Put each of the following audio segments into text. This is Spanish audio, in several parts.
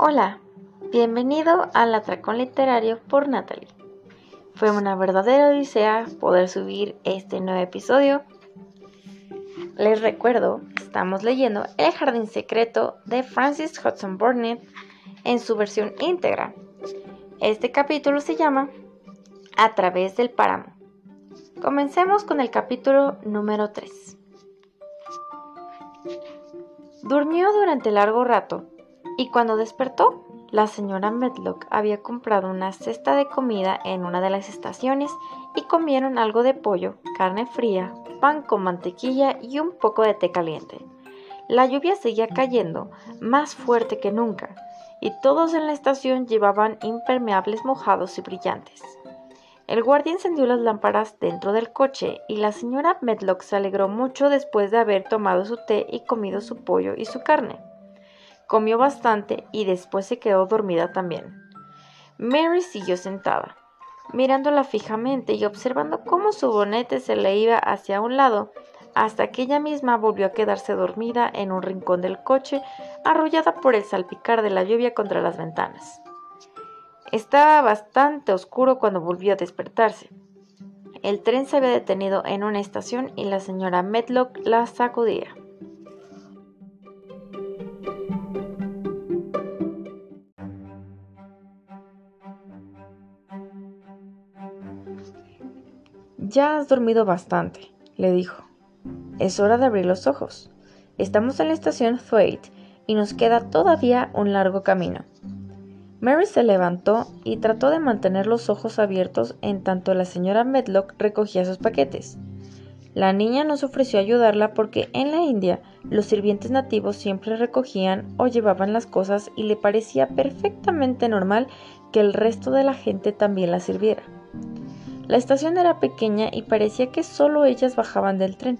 Hola, bienvenido al Atracón Literario por Natalie. Fue una verdadera odisea poder subir este nuevo episodio. Les recuerdo, estamos leyendo El Jardín Secreto de Francis Hudson Burnett en su versión íntegra. Este capítulo se llama A través del páramo. Comencemos con el capítulo número 3. Durmió durante largo rato y cuando despertó, la señora Medlock había comprado una cesta de comida en una de las estaciones y comieron algo de pollo, carne fría, pan con mantequilla y un poco de té caliente. La lluvia seguía cayendo, más fuerte que nunca, y todos en la estación llevaban impermeables mojados y brillantes. El guardia encendió las lámparas dentro del coche y la señora Medlock se alegró mucho después de haber tomado su té y comido su pollo y su carne. Comió bastante y después se quedó dormida también. Mary siguió sentada, mirándola fijamente y observando cómo su bonete se le iba hacia un lado, hasta que ella misma volvió a quedarse dormida en un rincón del coche, arrullada por el salpicar de la lluvia contra las ventanas. Estaba bastante oscuro cuando volvió a despertarse. El tren se había detenido en una estación y la señora Medlock la sacudía. Ya has dormido bastante, le dijo. Es hora de abrir los ojos. Estamos en la estación Thwaite y nos queda todavía un largo camino. Mary se levantó y trató de mantener los ojos abiertos en tanto la señora Medlock recogía sus paquetes. La niña nos ofreció ayudarla porque en la India los sirvientes nativos siempre recogían o llevaban las cosas y le parecía perfectamente normal que el resto de la gente también las sirviera. La estación era pequeña y parecía que solo ellas bajaban del tren.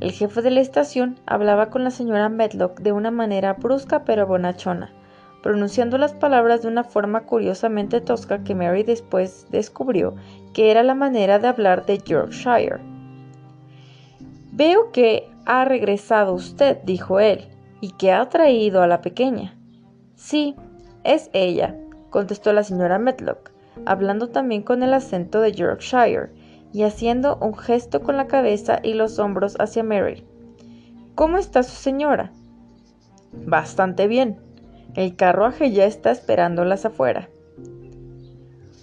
El jefe de la estación hablaba con la señora Medlock de una manera brusca pero bonachona pronunciando las palabras de una forma curiosamente tosca que Mary después descubrió que era la manera de hablar de Yorkshire. Veo que ha regresado usted, dijo él, y que ha traído a la pequeña. Sí, es ella, contestó la señora Medlock, hablando también con el acento de Yorkshire, y haciendo un gesto con la cabeza y los hombros hacia Mary. ¿Cómo está su señora? Bastante bien, el carruaje ya está esperándolas afuera.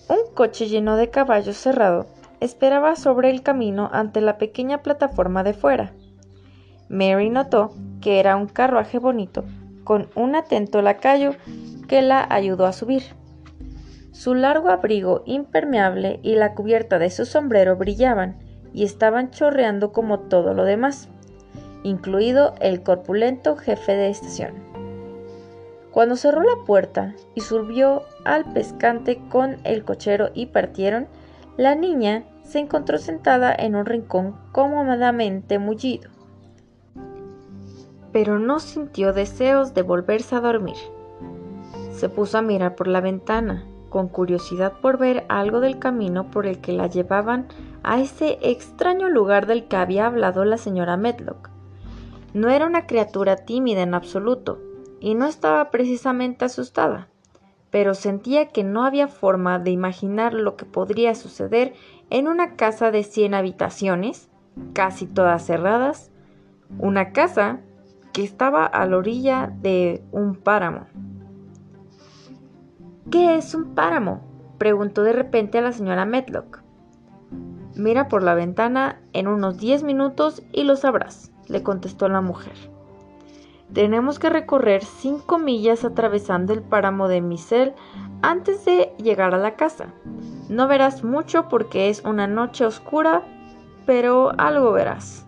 Un coche lleno de caballos cerrado esperaba sobre el camino ante la pequeña plataforma de fuera. Mary notó que era un carruaje bonito, con un atento lacayo que la ayudó a subir. Su largo abrigo impermeable y la cubierta de su sombrero brillaban y estaban chorreando como todo lo demás, incluido el corpulento jefe de estación. Cuando cerró la puerta y subió al pescante con el cochero y partieron, la niña se encontró sentada en un rincón cómodamente mullido. Pero no sintió deseos de volverse a dormir. Se puso a mirar por la ventana, con curiosidad por ver algo del camino por el que la llevaban a ese extraño lugar del que había hablado la señora Medlock. No era una criatura tímida en absoluto, y no estaba precisamente asustada, pero sentía que no había forma de imaginar lo que podría suceder en una casa de cien habitaciones, casi todas cerradas, una casa que estaba a la orilla de un páramo. ¿Qué es un páramo? preguntó de repente a la señora Medlock. Mira por la ventana en unos diez minutos y lo sabrás, le contestó la mujer. Tenemos que recorrer cinco millas atravesando el páramo de Misel antes de llegar a la casa. No verás mucho porque es una noche oscura, pero algo verás.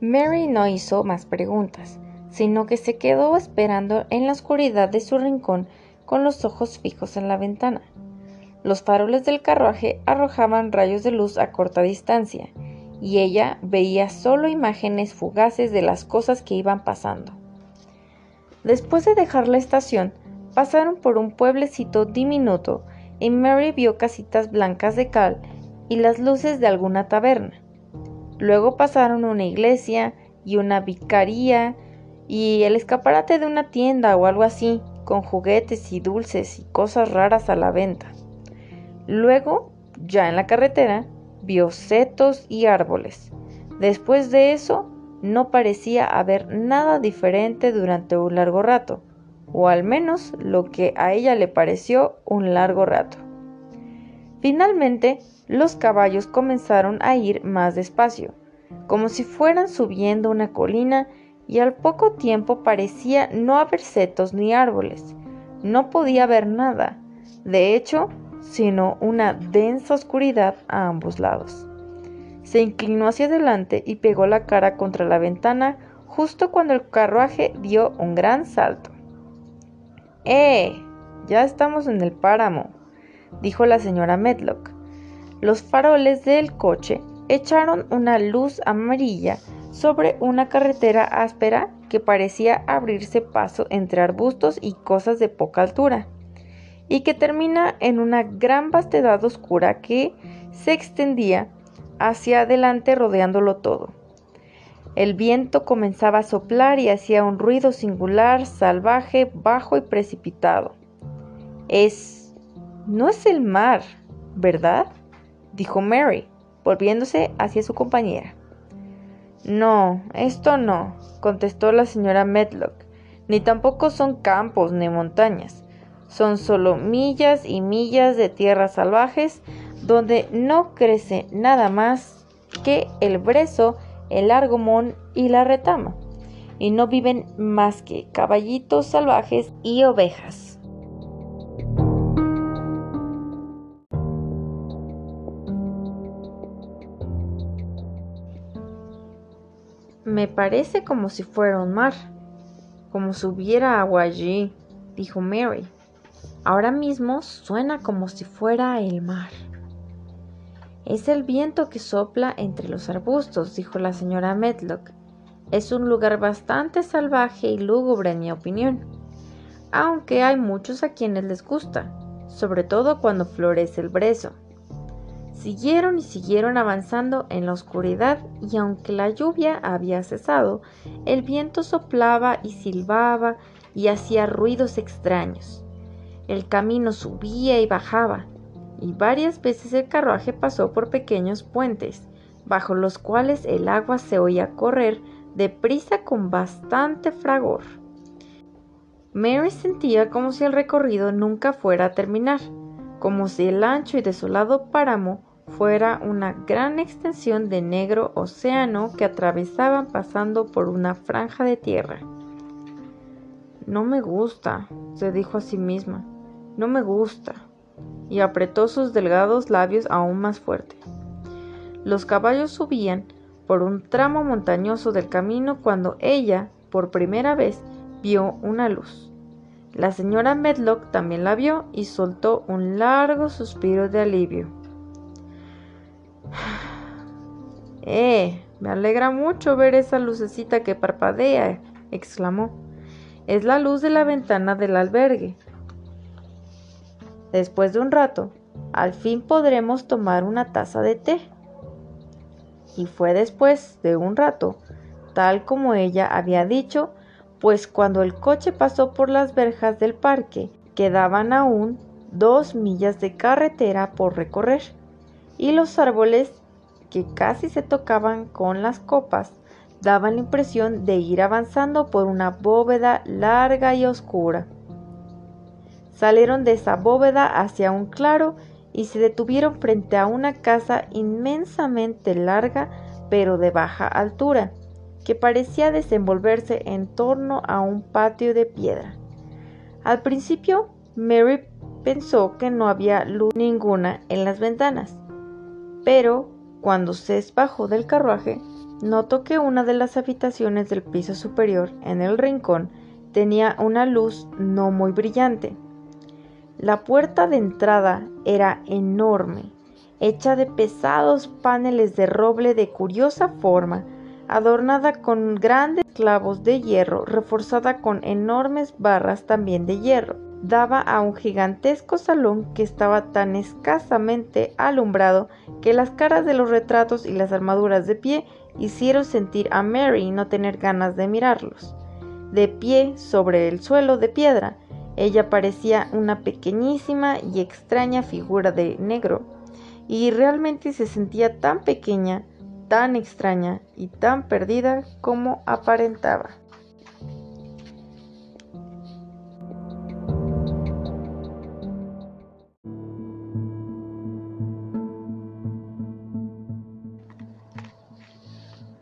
Mary no hizo más preguntas, sino que se quedó esperando en la oscuridad de su rincón con los ojos fijos en la ventana. Los faroles del carruaje arrojaban rayos de luz a corta distancia, y ella veía solo imágenes fugaces de las cosas que iban pasando. Después de dejar la estación, pasaron por un pueblecito diminuto y Mary vio casitas blancas de cal y las luces de alguna taberna. Luego pasaron una iglesia y una vicaría y el escaparate de una tienda o algo así, con juguetes y dulces y cosas raras a la venta. Luego, ya en la carretera, vio setos y árboles. Después de eso, no parecía haber nada diferente durante un largo rato, o al menos lo que a ella le pareció un largo rato. Finalmente, los caballos comenzaron a ir más despacio, como si fueran subiendo una colina y al poco tiempo parecía no haber setos ni árboles. No podía ver nada, de hecho, sino una densa oscuridad a ambos lados. Se inclinó hacia adelante y pegó la cara contra la ventana justo cuando el carruaje dio un gran salto. ¡Eh! Ya estamos en el páramo, dijo la señora Medlock. Los faroles del coche echaron una luz amarilla sobre una carretera áspera que parecía abrirse paso entre arbustos y cosas de poca altura, y que termina en una gran vastedad oscura que se extendía hacia adelante rodeándolo todo. El viento comenzaba a soplar y hacía un ruido singular, salvaje, bajo y precipitado. Es... no es el mar, ¿verdad? Dijo Mary, volviéndose hacia su compañera. No, esto no, contestó la señora Medlock, ni tampoco son campos ni montañas, son solo millas y millas de tierras salvajes donde no crece nada más que el brezo, el argomón y la retama, y no viven más que caballitos salvajes y ovejas. Me parece como si fuera un mar, como si hubiera agua allí, dijo Mary. Ahora mismo suena como si fuera el mar. Es el viento que sopla entre los arbustos, dijo la señora Medlock. Es un lugar bastante salvaje y lúgubre, en mi opinión, aunque hay muchos a quienes les gusta, sobre todo cuando florece el brezo. Siguieron y siguieron avanzando en la oscuridad y aunque la lluvia había cesado, el viento soplaba y silbaba y hacía ruidos extraños. El camino subía y bajaba, y varias veces el carruaje pasó por pequeños puentes, bajo los cuales el agua se oía correr deprisa con bastante fragor. Mary sentía como si el recorrido nunca fuera a terminar, como si el ancho y desolado páramo fuera una gran extensión de negro océano que atravesaban pasando por una franja de tierra. No me gusta, se dijo a sí misma, no me gusta, y apretó sus delgados labios aún más fuerte. Los caballos subían por un tramo montañoso del camino cuando ella, por primera vez, vio una luz. La señora Medlock también la vio y soltó un largo suspiro de alivio. Eh, me alegra mucho ver esa lucecita que parpadea, exclamó. Es la luz de la ventana del albergue. Después de un rato, al fin podremos tomar una taza de té. Y fue después de un rato, tal como ella había dicho, pues cuando el coche pasó por las verjas del parque, quedaban aún dos millas de carretera por recorrer y los árboles que casi se tocaban con las copas daban la impresión de ir avanzando por una bóveda larga y oscura. Salieron de esa bóveda hacia un claro y se detuvieron frente a una casa inmensamente larga pero de baja altura, que parecía desenvolverse en torno a un patio de piedra. Al principio, Mary pensó que no había luz ninguna en las ventanas, pero cuando se bajó del carruaje, notó que una de las habitaciones del piso superior, en el rincón, tenía una luz no muy brillante. La puerta de entrada era enorme, hecha de pesados paneles de roble de curiosa forma, adornada con grandes clavos de hierro, reforzada con enormes barras también de hierro. Daba a un gigantesco salón que estaba tan escasamente alumbrado que las caras de los retratos y las armaduras de pie hicieron sentir a Mary no tener ganas de mirarlos. De pie sobre el suelo de piedra, ella parecía una pequeñísima y extraña figura de negro, y realmente se sentía tan pequeña, tan extraña y tan perdida como aparentaba.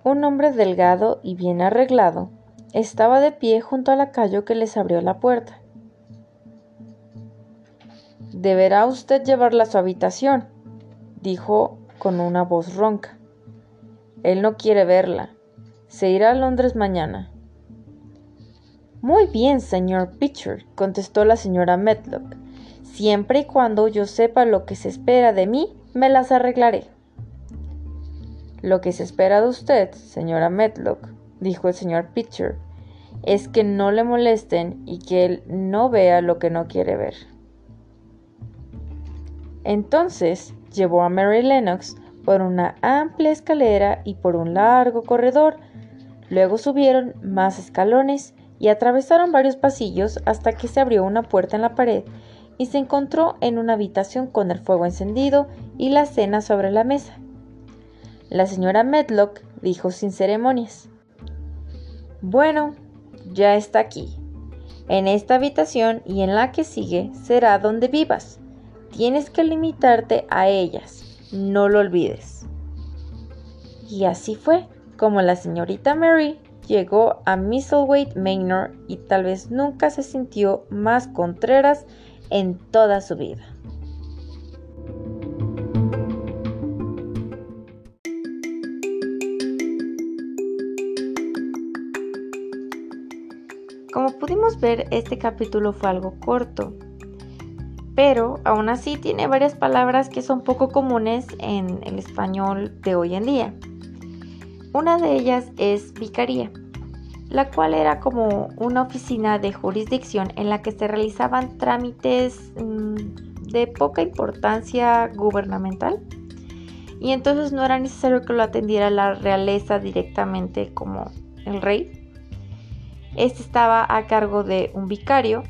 Un hombre delgado y bien arreglado estaba de pie junto al lacayo que les abrió la puerta. Deberá usted llevarla a su habitación, dijo con una voz ronca. Él no quiere verla. Se irá a Londres mañana. Muy bien, señor Pitcher, contestó la señora Medlock. Siempre y cuando yo sepa lo que se espera de mí, me las arreglaré. Lo que se espera de usted, señora Medlock, dijo el señor Pitcher, es que no le molesten y que él no vea lo que no quiere ver. Entonces llevó a Mary Lennox por una amplia escalera y por un largo corredor. Luego subieron más escalones y atravesaron varios pasillos hasta que se abrió una puerta en la pared y se encontró en una habitación con el fuego encendido y la cena sobre la mesa. La señora Medlock dijo sin ceremonias. Bueno, ya está aquí. En esta habitación y en la que sigue será donde vivas. Tienes que limitarte a ellas. No lo olvides. Y así fue como la señorita Mary llegó a Misselwaite Manor y tal vez nunca se sintió más contreras en toda su vida. Ver, este capítulo fue algo corto, pero aún así tiene varias palabras que son poco comunes en el español de hoy en día. Una de ellas es vicaría, la cual era como una oficina de jurisdicción en la que se realizaban trámites mm, de poca importancia gubernamental y entonces no era necesario que lo atendiera la realeza directamente como el rey, este estaba a cargo de un vicario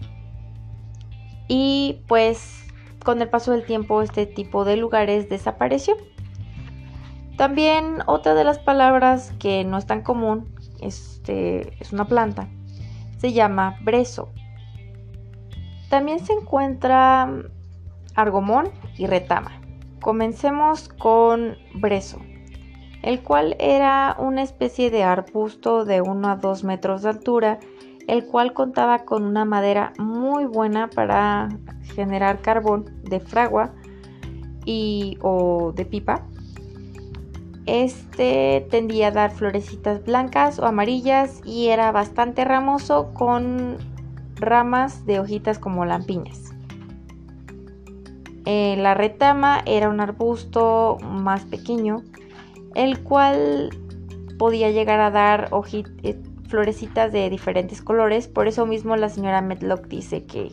y pues con el paso del tiempo este tipo de lugares desapareció. También otra de las palabras que no es tan común este, es una planta. Se llama brezo. También se encuentra argomón y retama. Comencemos con brezo el cual era una especie de arbusto de 1 a 2 metros de altura, el cual contaba con una madera muy buena para generar carbón de fragua y, o de pipa. Este tendía a dar florecitas blancas o amarillas y era bastante ramoso con ramas de hojitas como lampiñas. Eh, la retama era un arbusto más pequeño el cual podía llegar a dar eh, florecitas de diferentes colores. Por eso mismo la señora Medlock dice que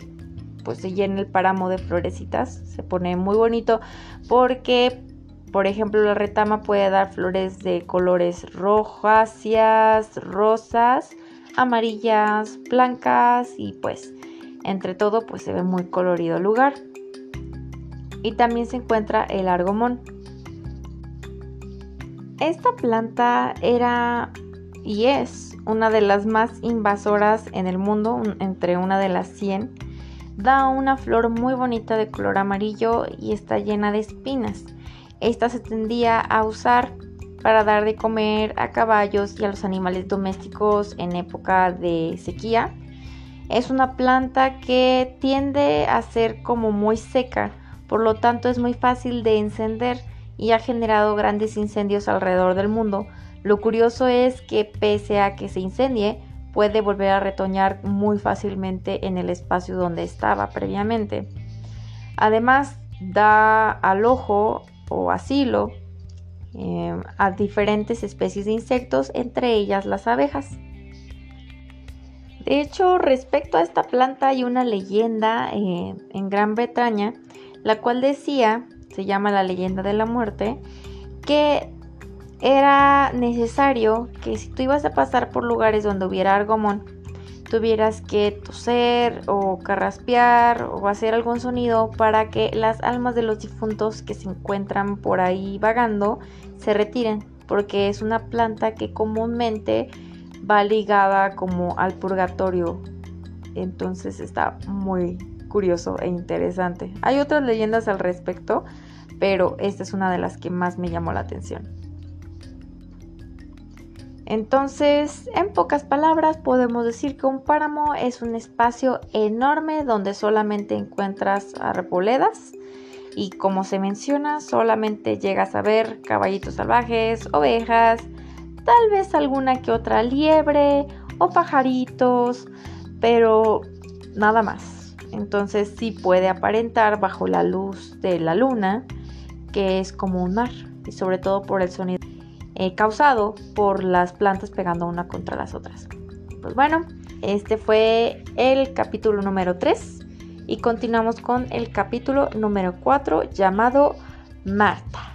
pues se llena el páramo de florecitas, se pone muy bonito porque por ejemplo la retama puede dar flores de colores rojáceas, rosas, amarillas, blancas y pues entre todo pues se ve muy colorido el lugar. Y también se encuentra el argomón. Esta planta era y es una de las más invasoras en el mundo, entre una de las 100. Da una flor muy bonita de color amarillo y está llena de espinas. Esta se tendía a usar para dar de comer a caballos y a los animales domésticos en época de sequía. Es una planta que tiende a ser como muy seca, por lo tanto es muy fácil de encender y ha generado grandes incendios alrededor del mundo. Lo curioso es que pese a que se incendie, puede volver a retoñar muy fácilmente en el espacio donde estaba previamente. Además, da al ojo o asilo eh, a diferentes especies de insectos, entre ellas las abejas. De hecho, respecto a esta planta hay una leyenda eh, en Gran Bretaña, la cual decía, se llama la leyenda de la muerte, que era necesario que si tú ibas a pasar por lugares donde hubiera argomón, tuvieras que toser o carraspear o hacer algún sonido para que las almas de los difuntos que se encuentran por ahí vagando se retiren, porque es una planta que comúnmente va ligada como al purgatorio. Entonces está muy curioso e interesante. Hay otras leyendas al respecto, pero esta es una de las que más me llamó la atención. Entonces, en pocas palabras, podemos decir que un páramo es un espacio enorme donde solamente encuentras arboledas y como se menciona, solamente llegas a ver caballitos salvajes, ovejas, tal vez alguna que otra liebre o pajaritos, pero nada más. Entonces sí puede aparentar bajo la luz de la luna que es como un mar y sobre todo por el sonido eh, causado por las plantas pegando una contra las otras. Pues bueno, este fue el capítulo número 3 y continuamos con el capítulo número 4 llamado Marta.